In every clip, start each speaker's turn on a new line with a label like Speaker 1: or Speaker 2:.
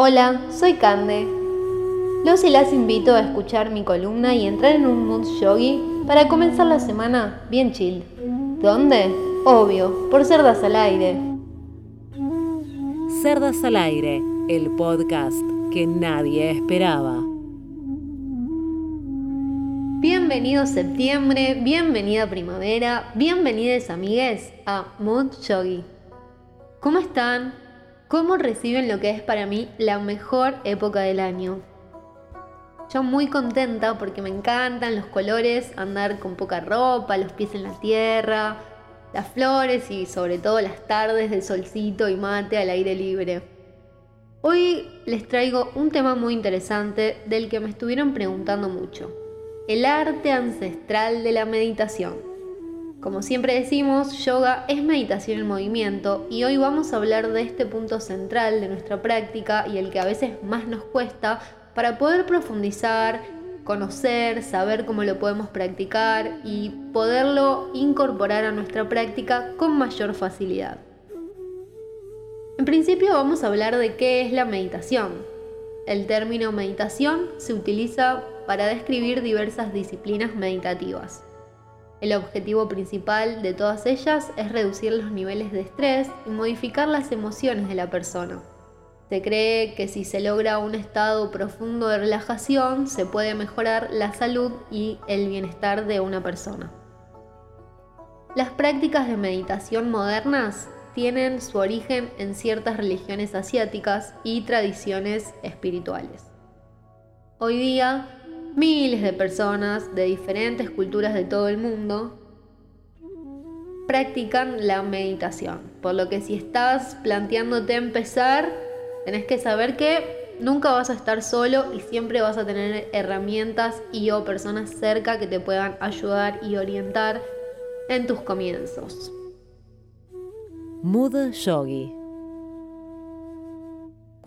Speaker 1: Hola, soy Cande. Los y las invito a escuchar mi columna y entrar en un mood yogi para comenzar la semana bien chill. ¿Dónde? Obvio, por Cerdas al Aire.
Speaker 2: Cerdas al Aire, el podcast que nadie esperaba.
Speaker 1: Bienvenido septiembre, bienvenida primavera, bienvenidas amigues a Mood Yogi. ¿Cómo están? ¿Cómo reciben lo que es para mí la mejor época del año? Yo muy contenta porque me encantan los colores, andar con poca ropa, los pies en la tierra, las flores y sobre todo las tardes de solcito y mate al aire libre. Hoy les traigo un tema muy interesante del que me estuvieron preguntando mucho el arte ancestral de la meditación. Como siempre decimos, yoga es meditación en movimiento y hoy vamos a hablar de este punto central de nuestra práctica y el que a veces más nos cuesta para poder profundizar, conocer, saber cómo lo podemos practicar y poderlo incorporar a nuestra práctica con mayor facilidad. En principio vamos a hablar de qué es la meditación. El término meditación se utiliza para describir diversas disciplinas meditativas. El objetivo principal de todas ellas es reducir los niveles de estrés y modificar las emociones de la persona. Se cree que si se logra un estado profundo de relajación, se puede mejorar la salud y el bienestar de una persona. Las prácticas de meditación modernas tienen su origen en ciertas religiones asiáticas y tradiciones espirituales. Hoy día, miles de personas de diferentes culturas de todo el mundo practican la meditación. Por lo que si estás planteándote empezar, tenés que saber que nunca vas a estar solo y siempre vas a tener herramientas y o personas cerca que te puedan ayudar y orientar en tus comienzos.
Speaker 2: Mood Yogi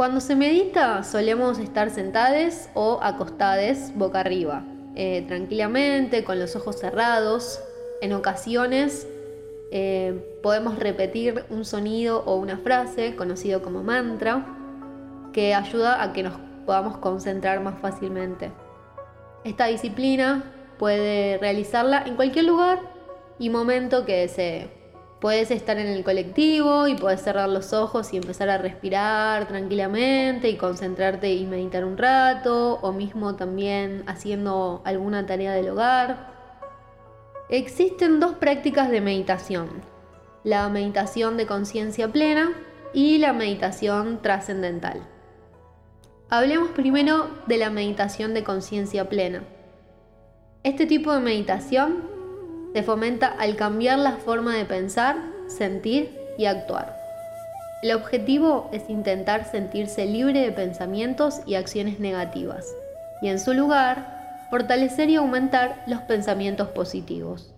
Speaker 1: cuando se medita solemos estar sentados o acostados boca arriba, eh, tranquilamente, con los ojos cerrados. En ocasiones eh, podemos repetir un sonido o una frase conocido como mantra que ayuda a que nos podamos concentrar más fácilmente. Esta disciplina puede realizarla en cualquier lugar y momento que desee. Puedes estar en el colectivo y puedes cerrar los ojos y empezar a respirar tranquilamente y concentrarte y meditar un rato, o mismo también haciendo alguna tarea del hogar. Existen dos prácticas de meditación, la meditación de conciencia plena y la meditación trascendental. Hablemos primero de la meditación de conciencia plena. Este tipo de meditación se fomenta al cambiar la forma de pensar, sentir y actuar. El objetivo es intentar sentirse libre de pensamientos y acciones negativas, y en su lugar, fortalecer y aumentar los pensamientos positivos.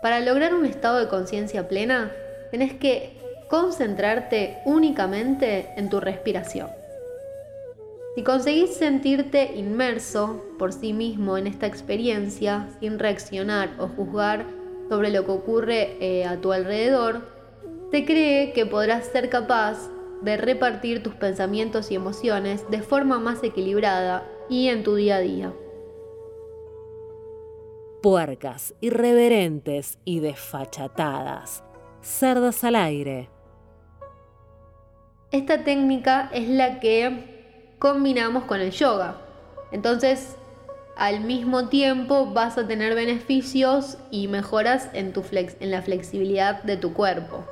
Speaker 1: Para lograr un estado de conciencia plena, tenés que concentrarte únicamente en tu respiración. Si conseguís sentirte inmerso por sí mismo en esta experiencia, sin reaccionar o juzgar sobre lo que ocurre eh, a tu alrededor, se cree que podrás ser capaz de repartir tus pensamientos y emociones de forma más equilibrada y en tu día a día.
Speaker 2: Puercas, irreverentes y desfachatadas. Cerdas al aire.
Speaker 1: Esta técnica es la que combinamos con el yoga. Entonces, al mismo tiempo vas a tener beneficios y mejoras en, tu en la flexibilidad de tu cuerpo.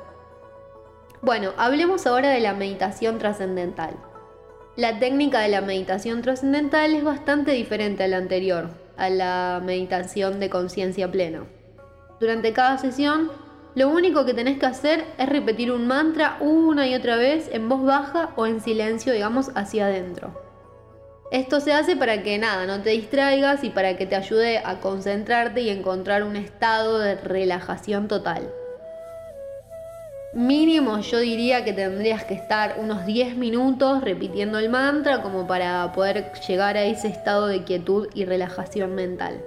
Speaker 1: Bueno, hablemos ahora de la meditación trascendental. La técnica de la meditación trascendental es bastante diferente a la anterior, a la meditación de conciencia plena. Durante cada sesión lo único que tenés que hacer es repetir un mantra una y otra vez en voz baja o en silencio, digamos, hacia adentro. Esto se hace para que nada, no te distraigas y para que te ayude a concentrarte y encontrar un estado de relajación total. Mínimo yo diría que tendrías que estar unos 10 minutos repitiendo el mantra como para poder llegar a ese estado de quietud y relajación mental.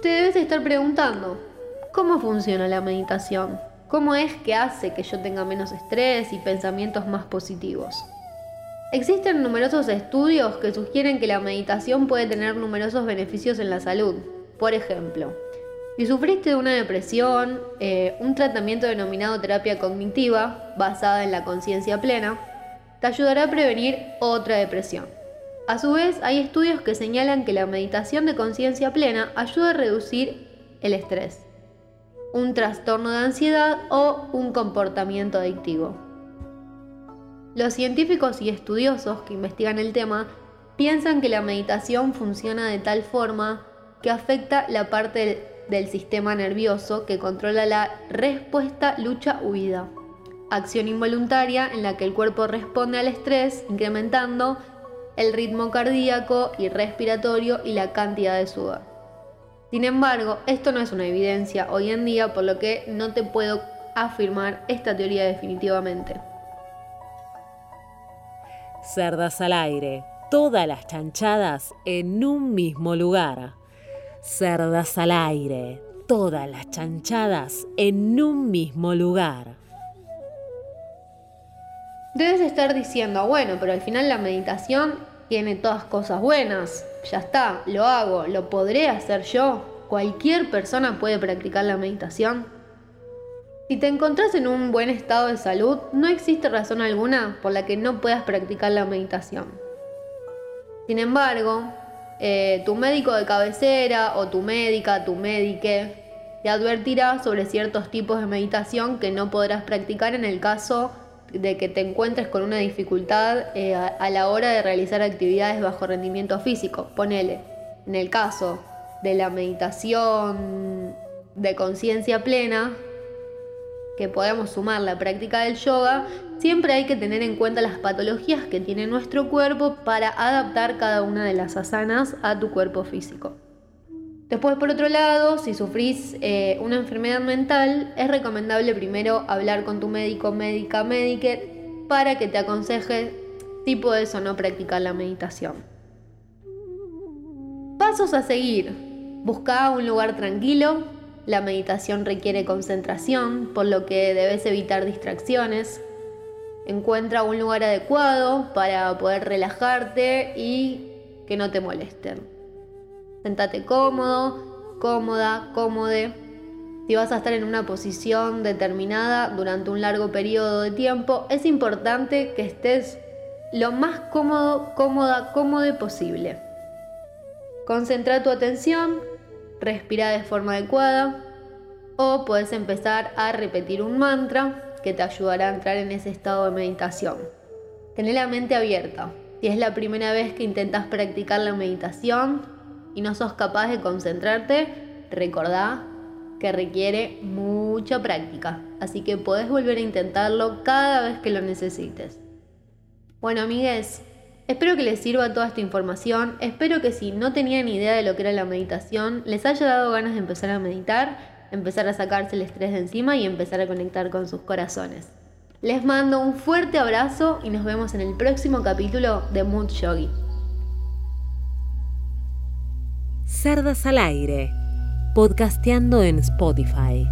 Speaker 1: Te debes estar preguntando, ¿Cómo funciona la meditación? ¿Cómo es que hace que yo tenga menos estrés y pensamientos más positivos? Existen numerosos estudios que sugieren que la meditación puede tener numerosos beneficios en la salud. Por ejemplo, si sufriste de una depresión, eh, un tratamiento denominado terapia cognitiva, basada en la conciencia plena, te ayudará a prevenir otra depresión. A su vez, hay estudios que señalan que la meditación de conciencia plena ayuda a reducir el estrés, un trastorno de ansiedad o un comportamiento adictivo. Los científicos y estudiosos que investigan el tema piensan que la meditación funciona de tal forma que afecta la parte del sistema nervioso que controla la respuesta lucha-huida, acción involuntaria en la que el cuerpo responde al estrés incrementando el ritmo cardíaco y respiratorio y la cantidad de sudor. Sin embargo, esto no es una evidencia hoy en día, por lo que no te puedo afirmar esta teoría definitivamente.
Speaker 2: Cerdas al aire, todas las chanchadas en un mismo lugar. Cerdas al aire, todas las chanchadas en un mismo lugar.
Speaker 1: Debes estar diciendo, bueno, pero al final la meditación tiene todas cosas buenas. Ya está, lo hago, lo podré hacer yo. Cualquier persona puede practicar la meditación. Si te encontrás en un buen estado de salud, no existe razón alguna por la que no puedas practicar la meditación. Sin embargo, eh, tu médico de cabecera o tu médica, tu médique, te advertirá sobre ciertos tipos de meditación que no podrás practicar en el caso de que te encuentres con una dificultad eh, a, la hora de realizar actividades bajo rendimiento físico. Ponele, en el caso de la meditación de conciencia plena, que podemos sumar la práctica del yoga, siempre hay que tener en cuenta las patologías que tiene nuestro cuerpo para adaptar cada una de las asanas a tu cuerpo físico. Después, por otro lado, si sufrís eh, una enfermedad mental, es recomendable primero hablar con tu médico, médica, médica, para que te aconseje si puedes o no practicar la meditación. Pasos a seguir. Busca un lugar tranquilo. La meditación requiere concentración, por lo que debes evitar distracciones. Encuentra un lugar adecuado para poder relajarte y que no te molesten. Sentate cómodo, cómoda, cómode. Si vas a estar en una posición determinada durante un largo periodo de tiempo, es importante que estés lo más cómodo, cómoda, cómodo posible. Concentra tu atención, respira de forma adecuada o puedes empezar a repetir un mantra que te ayudará a entrar en ese estado de meditación. Tener la mente abierta. Si es la primera vez que intentas practicar la meditación, y no sos capaz de concentrarte, recordá que requiere mucha práctica. Así que podés volver a intentarlo cada vez que lo necesites. Bueno, amigues, espero que les sirva toda esta información. Espero que si no tenían idea de lo que era la meditación, les haya dado ganas de empezar a meditar, empezar a sacarse el estrés de encima y empezar a conectar con sus corazones. Les mando un fuerte abrazo y nos vemos en el próximo capítulo de Mood Yogi.
Speaker 2: Cerdas al aire, podcasteando en Spotify.